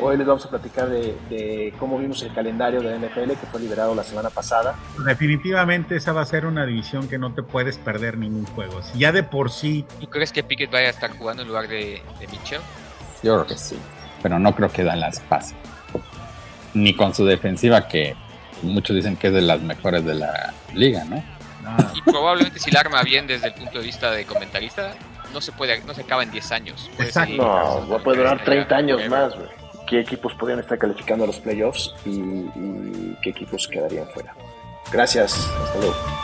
hoy les vamos a platicar de, cómo vimos el calendario de la NFL que fue liberado la semana pasada. Definitivamente esa va a ser una división que no te puedes perder ningún juego. Si ya de por sí... ¿Tú crees que Pickett vaya a estar jugando en lugar de, de Mitchell? Yo creo que sí, pero no creo que Dallas pase. Ni con su defensiva que muchos dicen que es de las mejores de la liga, ¿no? Y probablemente si la arma bien desde el punto de vista de comentarista, no se puede, no se acaba en 10 años. Exacto. no, va a poder durar 30 años más, güey. ¿Qué equipos podrían estar calificando a los playoffs y, y qué equipos quedarían fuera? Gracias, hasta luego.